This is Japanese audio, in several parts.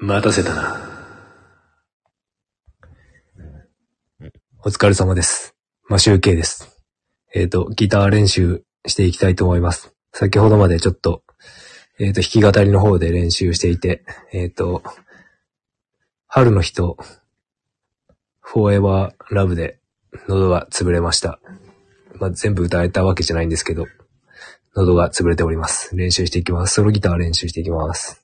待たせたな。お疲れ様です。マシュウケイです。えっ、と、ギター練習していきたいと思います。先ほどまでちょっと、えっ、と、弾き語りの方で練習していて、えっ、と、春の日と、フォーエバーラブで喉が潰れました。まあ、全部歌えたわけじゃないんですけど、喉が潰れております。練習していきます。ソロギター練習していきます。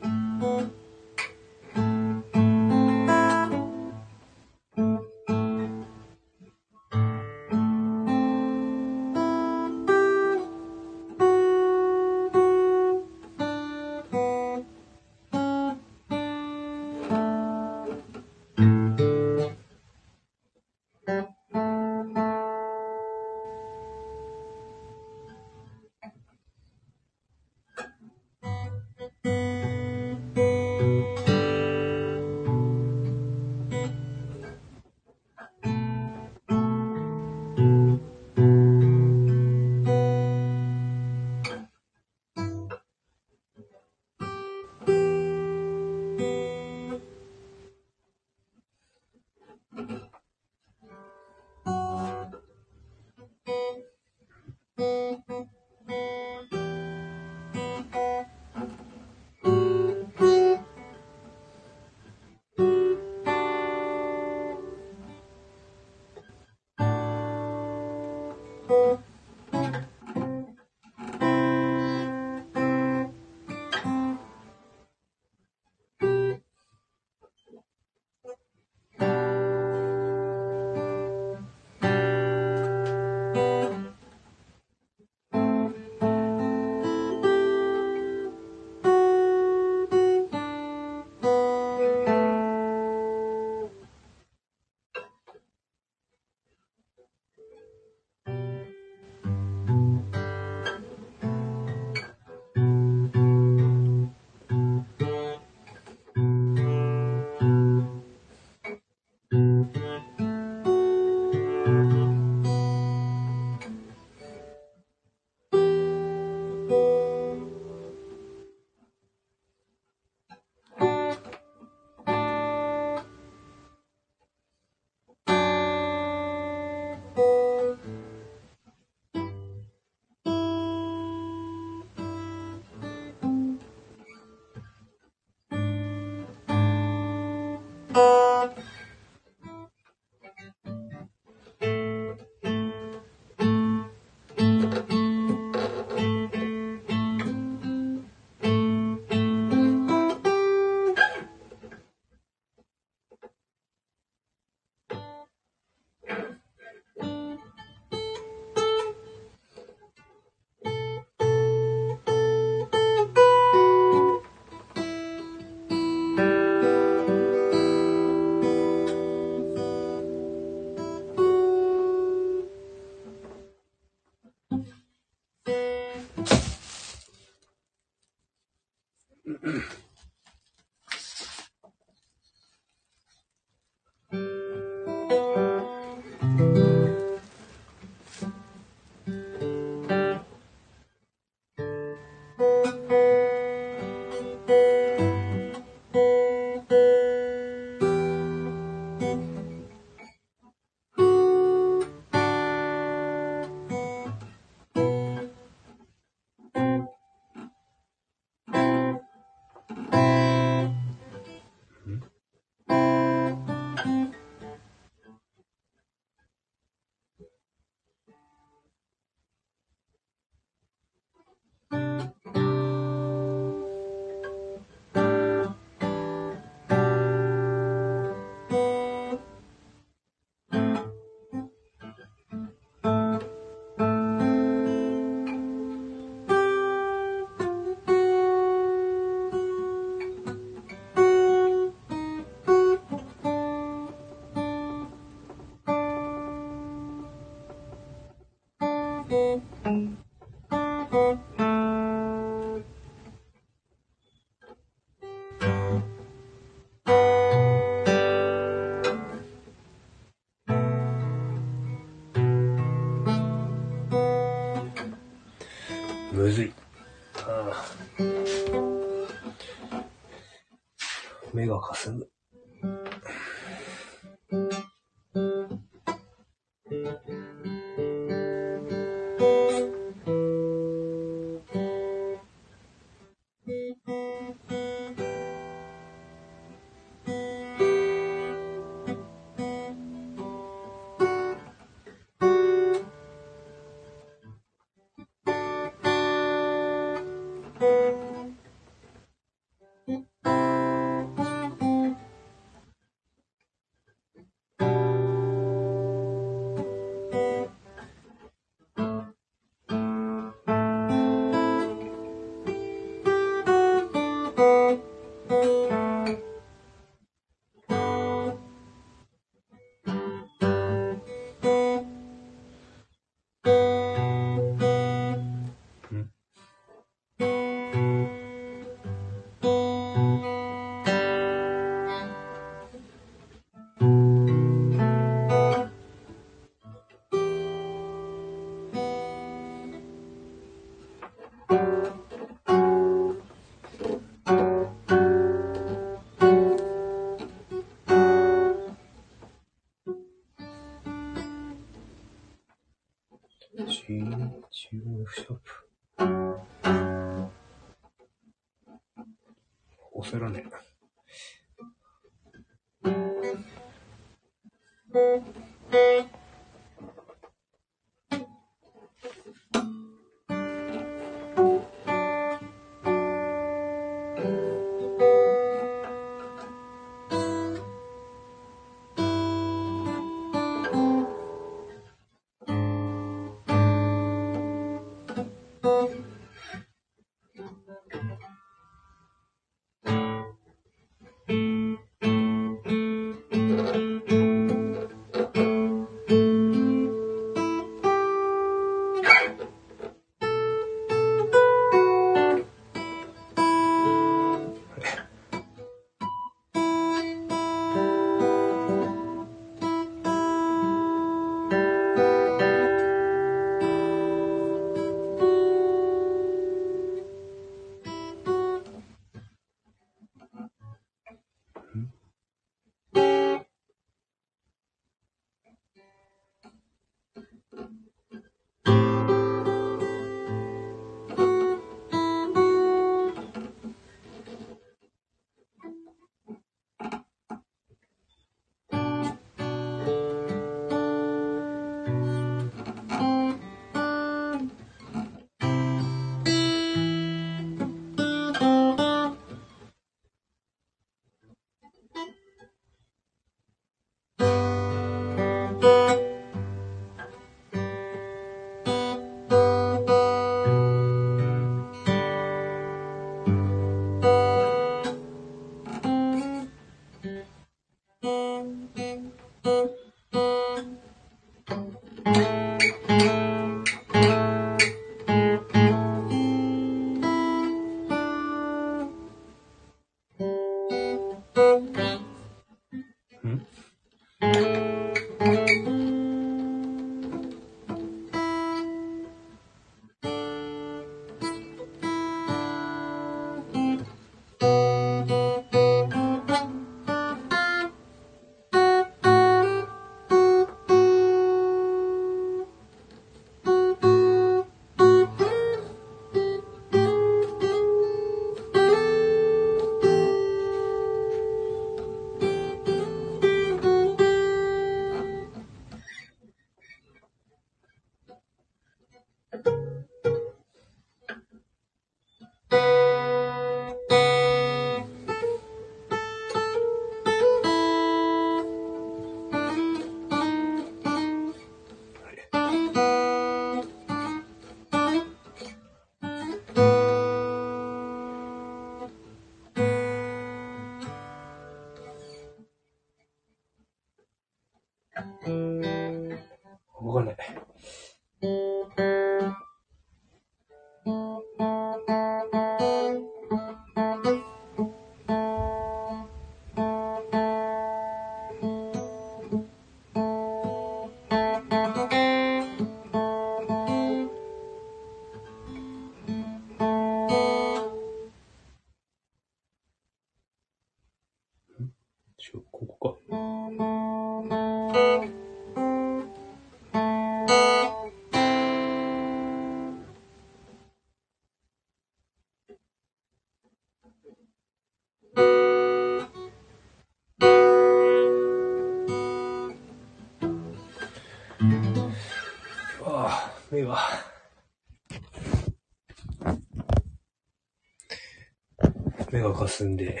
霞んで、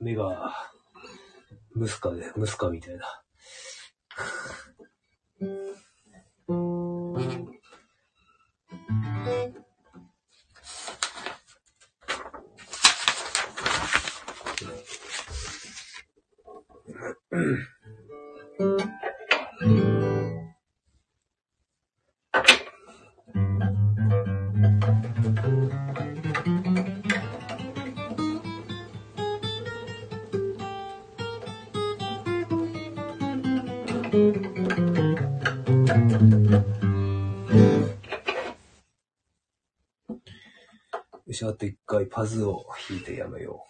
目が、ムスカで、ムスカみたいな。し、あと一回パズを引いてやめよう。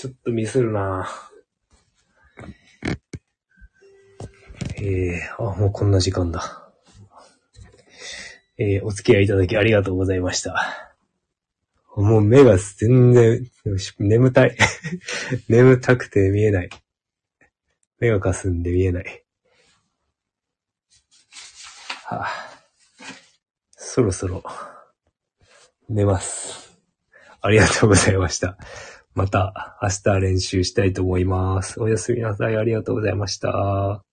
ちょっとミスるなえー、あ、もうこんな時間だ。えー、お付き合いいただきありがとうございました。もう目が全然、眠たい。眠たくて見えない。目がかすんで見えない。はあ、そろそろ、寝ます。ありがとうございました。また明日練習したいと思います。おやすみなさい。ありがとうございました。